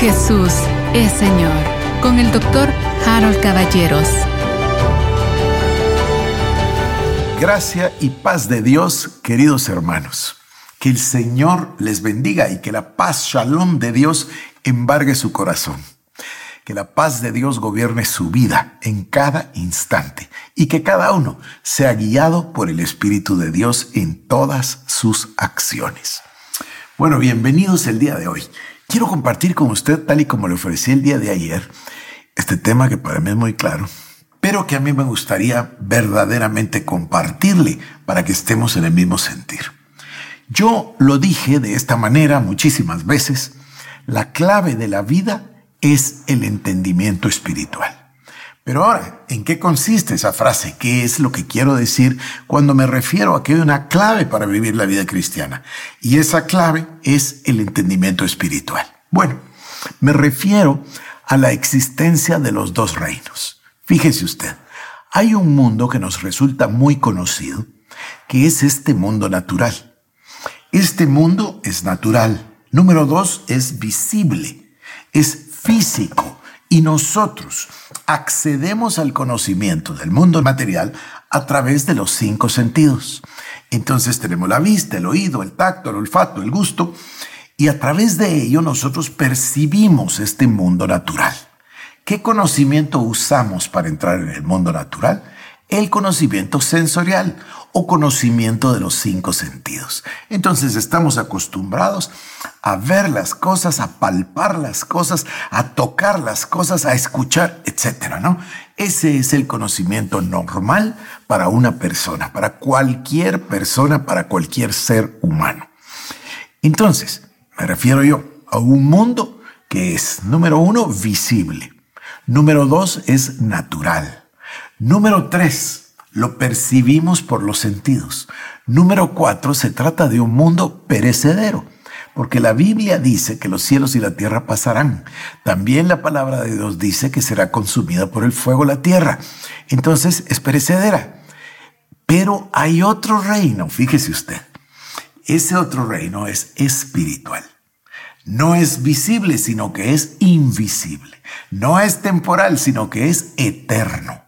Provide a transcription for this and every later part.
Jesús es Señor con el doctor Harold Caballeros. Gracia y paz de Dios, queridos hermanos. Que el Señor les bendiga y que la paz, shalom de Dios, embargue su corazón. Que la paz de Dios gobierne su vida en cada instante y que cada uno sea guiado por el Espíritu de Dios en todas sus acciones. Bueno, bienvenidos el día de hoy. Quiero compartir con usted, tal y como le ofrecí el día de ayer, este tema que para mí es muy claro, pero que a mí me gustaría verdaderamente compartirle para que estemos en el mismo sentir. Yo lo dije de esta manera muchísimas veces, la clave de la vida es el entendimiento espiritual. Pero ahora, ¿en qué consiste esa frase? ¿Qué es lo que quiero decir cuando me refiero a que hay una clave para vivir la vida cristiana? Y esa clave es el entendimiento espiritual. Bueno, me refiero a la existencia de los dos reinos. Fíjese usted, hay un mundo que nos resulta muy conocido, que es este mundo natural. Este mundo es natural. Número dos, es visible, es físico y nosotros accedemos al conocimiento del mundo material a través de los cinco sentidos. Entonces tenemos la vista, el oído, el tacto, el olfato, el gusto, y a través de ello nosotros percibimos este mundo natural. ¿Qué conocimiento usamos para entrar en el mundo natural? El conocimiento sensorial o conocimiento de los cinco sentidos. Entonces estamos acostumbrados a ver las cosas, a palpar las cosas, a tocar las cosas, a escuchar, etcétera, ¿no? Ese es el conocimiento normal para una persona, para cualquier persona, para cualquier ser humano. Entonces, me refiero yo a un mundo que es, número uno, visible. Número dos, es natural. Número tres, lo percibimos por los sentidos. Número cuatro, se trata de un mundo perecedero, porque la Biblia dice que los cielos y la tierra pasarán. También la palabra de Dios dice que será consumida por el fuego la tierra. Entonces es perecedera. Pero hay otro reino, fíjese usted. Ese otro reino es espiritual. No es visible, sino que es invisible. No es temporal, sino que es eterno.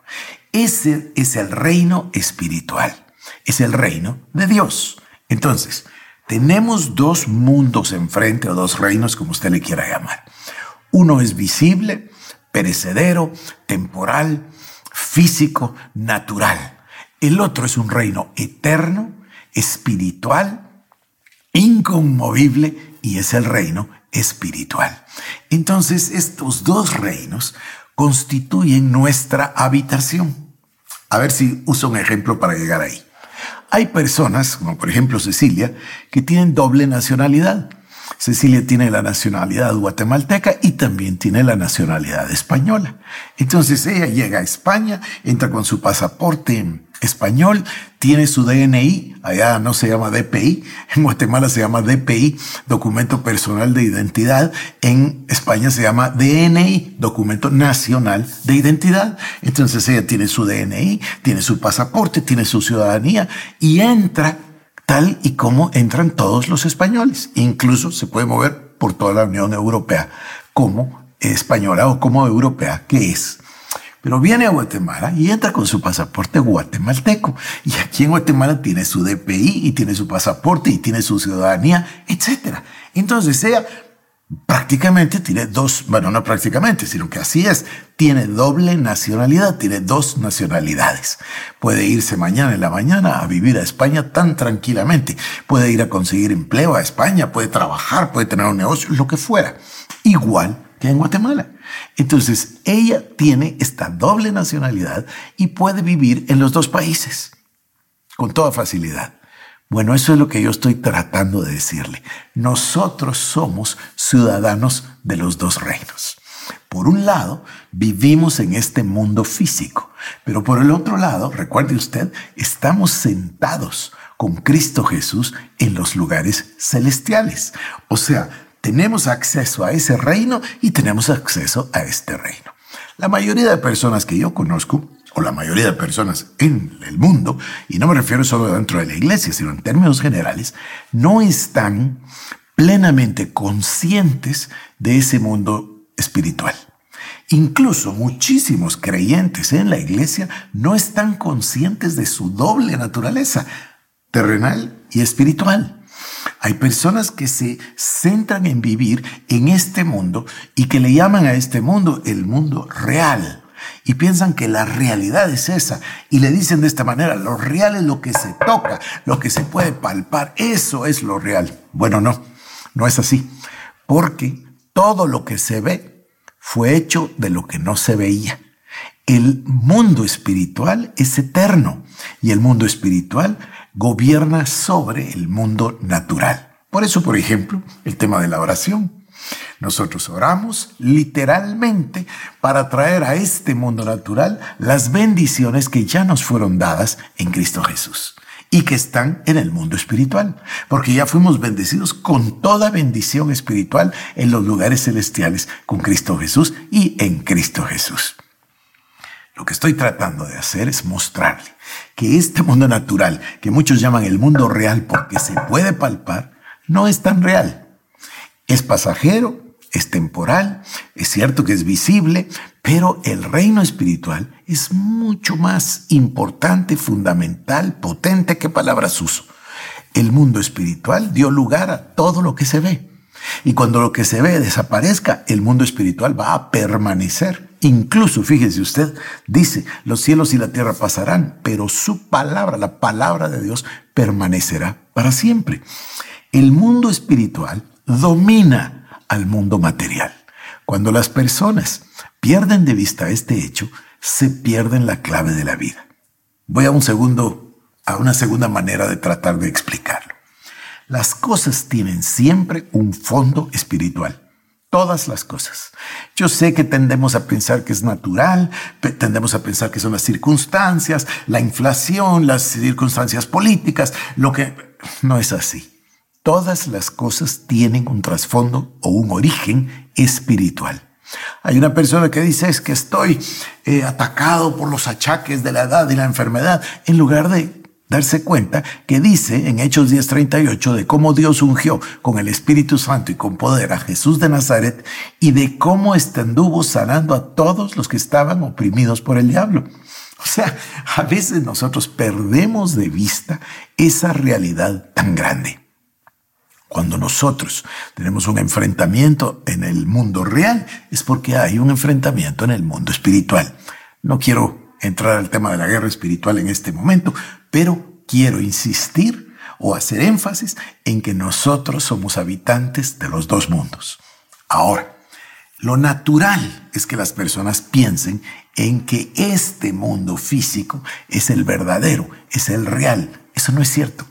Ese es el reino espiritual, es el reino de Dios. Entonces, tenemos dos mundos enfrente o dos reinos, como usted le quiera llamar. Uno es visible, perecedero, temporal, físico, natural. El otro es un reino eterno, espiritual, inconmovible y es el reino espiritual. Entonces, estos dos reinos constituyen nuestra habitación. A ver si uso un ejemplo para llegar ahí. Hay personas, como por ejemplo Cecilia, que tienen doble nacionalidad. Cecilia tiene la nacionalidad guatemalteca y también tiene la nacionalidad española. Entonces ella llega a España, entra con su pasaporte español, tiene su DNI, allá no se llama DPI, en Guatemala se llama DPI, documento personal de identidad, en España se llama DNI, documento nacional de identidad. Entonces ella tiene su DNI, tiene su pasaporte, tiene su ciudadanía y entra tal y como entran todos los españoles. Incluso se puede mover por toda la Unión Europea como española o como europea que es. Pero viene a Guatemala y entra con su pasaporte guatemalteco. Y aquí en Guatemala tiene su DPI y tiene su pasaporte y tiene su ciudadanía, etc. Entonces ella prácticamente tiene dos, bueno, no prácticamente, sino que así es, tiene doble nacionalidad, tiene dos nacionalidades. Puede irse mañana en la mañana a vivir a España tan tranquilamente, puede ir a conseguir empleo a España, puede trabajar, puede tener un negocio, lo que fuera, igual que en Guatemala. Entonces, ella tiene esta doble nacionalidad y puede vivir en los dos países con toda facilidad. Bueno, eso es lo que yo estoy tratando de decirle. Nosotros somos ciudadanos de los dos reinos. Por un lado, vivimos en este mundo físico, pero por el otro lado, recuerde usted, estamos sentados con Cristo Jesús en los lugares celestiales. O sea, tenemos acceso a ese reino y tenemos acceso a este reino. La mayoría de personas que yo conozco, o la mayoría de personas en el mundo, y no me refiero solo dentro de la iglesia, sino en términos generales, no están plenamente conscientes de ese mundo espiritual. Incluso muchísimos creyentes en la iglesia no están conscientes de su doble naturaleza, terrenal y espiritual. Hay personas que se centran en vivir en este mundo y que le llaman a este mundo el mundo real. Y piensan que la realidad es esa. Y le dicen de esta manera, lo real es lo que se toca, lo que se puede palpar. Eso es lo real. Bueno, no, no es así. Porque todo lo que se ve fue hecho de lo que no se veía. El mundo espiritual es eterno y el mundo espiritual gobierna sobre el mundo natural. Por eso, por ejemplo, el tema de la oración. Nosotros oramos literalmente para traer a este mundo natural las bendiciones que ya nos fueron dadas en Cristo Jesús y que están en el mundo espiritual, porque ya fuimos bendecidos con toda bendición espiritual en los lugares celestiales con Cristo Jesús y en Cristo Jesús. Lo que estoy tratando de hacer es mostrarle que este mundo natural, que muchos llaman el mundo real porque se puede palpar, no es tan real. Es pasajero, es temporal, es cierto que es visible, pero el reino espiritual es mucho más importante, fundamental, potente que palabras uso. El mundo espiritual dio lugar a todo lo que se ve. Y cuando lo que se ve desaparezca, el mundo espiritual va a permanecer. Incluso, fíjese usted, dice, los cielos y la tierra pasarán, pero su palabra, la palabra de Dios, permanecerá para siempre. El mundo espiritual domina al mundo material. Cuando las personas pierden de vista este hecho, se pierden la clave de la vida. Voy a un segundo, a una segunda manera de tratar de explicarlo. Las cosas tienen siempre un fondo espiritual. Todas las cosas. Yo sé que tendemos a pensar que es natural, tendemos a pensar que son las circunstancias, la inflación, las circunstancias políticas, lo que no es así. Todas las cosas tienen un trasfondo o un origen espiritual. Hay una persona que dice es que estoy eh, atacado por los achaques de la edad y la enfermedad, en lugar de darse cuenta que dice en Hechos 10:38 de cómo Dios ungió con el Espíritu Santo y con poder a Jesús de Nazaret y de cómo anduvo sanando a todos los que estaban oprimidos por el diablo. O sea, a veces nosotros perdemos de vista esa realidad tan grande. Cuando nosotros tenemos un enfrentamiento en el mundo real, es porque hay un enfrentamiento en el mundo espiritual. No quiero entrar al tema de la guerra espiritual en este momento, pero quiero insistir o hacer énfasis en que nosotros somos habitantes de los dos mundos. Ahora, lo natural es que las personas piensen en que este mundo físico es el verdadero, es el real. Eso no es cierto.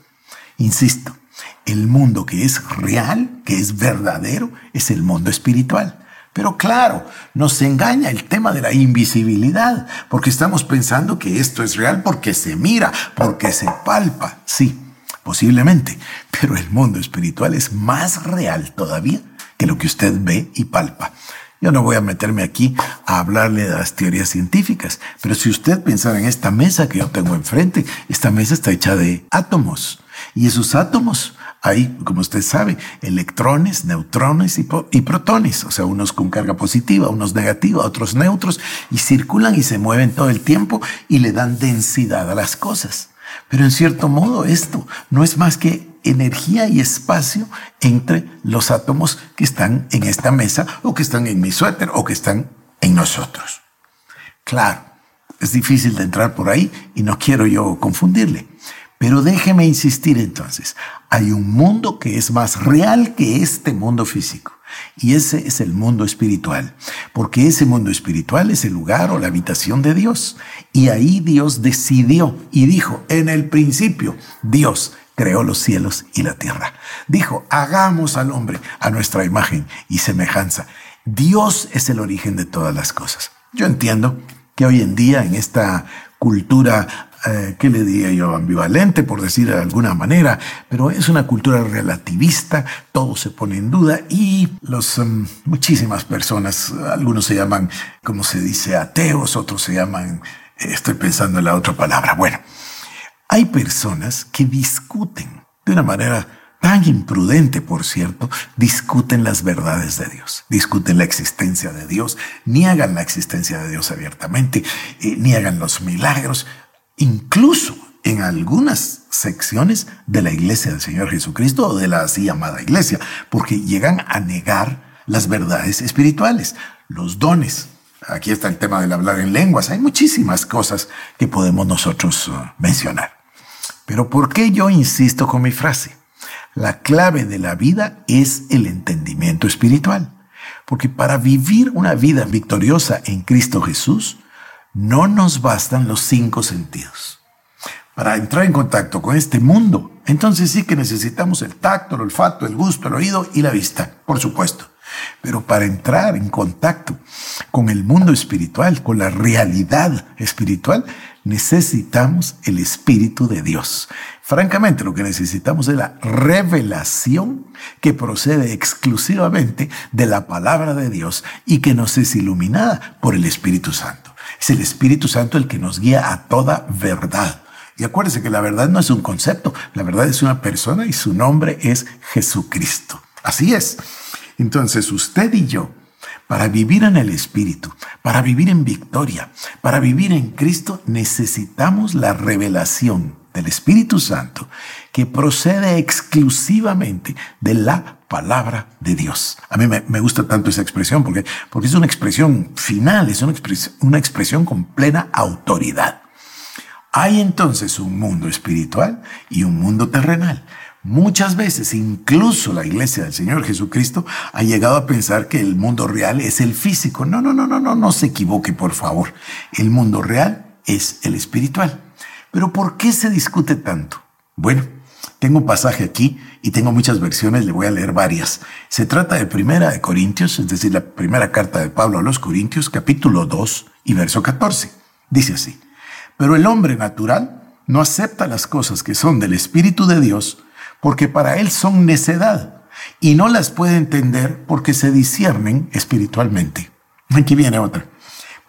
Insisto, el mundo que es real, que es verdadero, es el mundo espiritual. Pero claro, nos engaña el tema de la invisibilidad, porque estamos pensando que esto es real porque se mira, porque se palpa. Sí, posiblemente, pero el mundo espiritual es más real todavía que lo que usted ve y palpa. Yo no voy a meterme aquí a hablarle de las teorías científicas, pero si usted pensara en esta mesa que yo tengo enfrente, esta mesa está hecha de átomos y esos átomos hay, como usted sabe, electrones, neutrones y, protones, o sea, unos con carga positiva, unos negativa, otros neutros, y circulan y se mueven todo el tiempo y le dan densidad a las cosas. Pero en cierto modo esto no es más que energía y espacio entre los átomos que están en esta mesa o que están en mi suéter o que están en nosotros. Claro, es difícil de entrar por ahí y no quiero yo confundirle. Pero déjeme insistir entonces, hay un mundo que es más real que este mundo físico. Y ese es el mundo espiritual, porque ese mundo espiritual es el lugar o la habitación de Dios. Y ahí Dios decidió y dijo, en el principio, Dios creó los cielos y la tierra. Dijo, hagamos al hombre a nuestra imagen y semejanza. Dios es el origen de todas las cosas. Yo entiendo que hoy en día en esta cultura eh, ¿qué le diría yo? Ambivalente, por decir de alguna manera, pero es una cultura relativista, todo se pone en duda y los, em, muchísimas personas, algunos se llaman, como se dice, ateos, otros se llaman, eh, estoy pensando en la otra palabra. Bueno, hay personas que discuten de una manera tan imprudente, por cierto, discuten las verdades de Dios, discuten la existencia de Dios, niegan la existencia de Dios abiertamente, eh, niegan los milagros, incluso en algunas secciones de la iglesia del Señor Jesucristo o de la así llamada iglesia, porque llegan a negar las verdades espirituales, los dones. Aquí está el tema del hablar en lenguas. Hay muchísimas cosas que podemos nosotros uh, mencionar. Pero ¿por qué yo insisto con mi frase? La clave de la vida es el entendimiento espiritual. Porque para vivir una vida victoriosa en Cristo Jesús, no nos bastan los cinco sentidos. Para entrar en contacto con este mundo, entonces sí que necesitamos el tacto, el olfato, el gusto, el oído y la vista, por supuesto. Pero para entrar en contacto con el mundo espiritual, con la realidad espiritual, necesitamos el Espíritu de Dios. Francamente, lo que necesitamos es la revelación que procede exclusivamente de la palabra de Dios y que nos es iluminada por el Espíritu Santo. Es el Espíritu Santo el que nos guía a toda verdad. Y acuérdese que la verdad no es un concepto, la verdad es una persona y su nombre es Jesucristo. Así es. Entonces usted y yo, para vivir en el Espíritu, para vivir en victoria, para vivir en Cristo, necesitamos la revelación del Espíritu Santo que procede exclusivamente de la palabra de Dios. A mí me, gusta tanto esa expresión porque, porque es una expresión final, es una, una expresión con plena autoridad. Hay entonces un mundo espiritual y un mundo terrenal. Muchas veces, incluso la iglesia del Señor Jesucristo ha llegado a pensar que el mundo real es el físico. No, no, no, no, no, no se equivoque, por favor. El mundo real es el espiritual. Pero ¿por qué se discute tanto? Bueno, tengo un pasaje aquí y tengo muchas versiones, le voy a leer varias. Se trata de Primera de Corintios, es decir, la primera carta de Pablo a los Corintios, capítulo 2 y verso 14. Dice así, pero el hombre natural no acepta las cosas que son del Espíritu de Dios, porque para él son necedad y no las puede entender porque se disciernen espiritualmente. Aquí viene otra.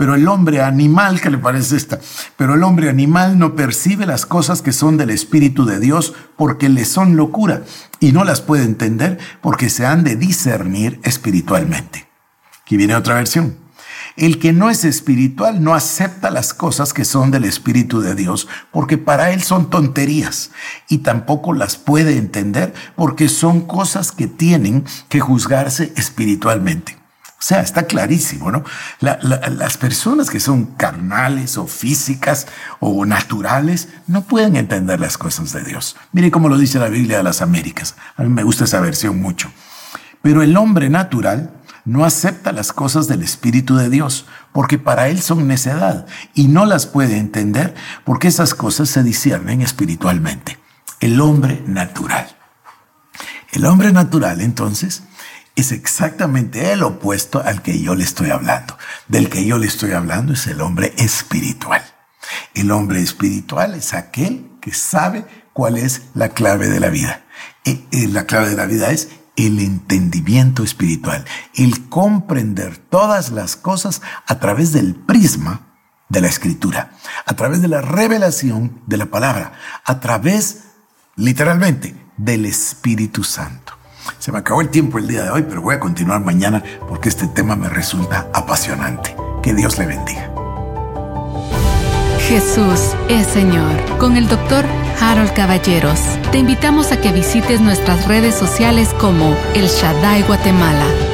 Pero el hombre animal, ¿qué le parece esta? Pero el hombre animal no percibe las cosas que son del Espíritu de Dios porque le son locura y no las puede entender porque se han de discernir espiritualmente. Aquí viene otra versión. El que no es espiritual no acepta las cosas que son del Espíritu de Dios, porque para él son tonterías, y tampoco las puede entender porque son cosas que tienen que juzgarse espiritualmente. O sea, está clarísimo, ¿no? las personas que son carnales o físicas o naturales no pueden entender las cosas de Dios. Mire cómo lo dice la Biblia de las Américas. A mí me gusta esa versión mucho. Pero el hombre natural no acepta las cosas del Espíritu de Dios, porque para él son necedad y no las puede entender porque esas cosas se disciernen espiritualmente. El hombre natural. El hombre natural, entonces, es exactamente el opuesto al que yo le estoy hablando. Del que yo le estoy hablando es el hombre espiritual. El hombre espiritual es aquel que sabe cuál es la clave de la vida. Y la clave de la vida es el entendimiento espiritual, el comprender todas las cosas a través del prisma de la escritura, a través de la revelación de la palabra, a través, literalmente, del Espíritu Santo. Se me acabó el tiempo el día de hoy, pero voy a continuar mañana porque este tema me resulta apasionante. Que Dios le bendiga. Jesús es Señor. Con el doctor Harold Caballeros. Te invitamos a que visites nuestras redes sociales como El Shaddai Guatemala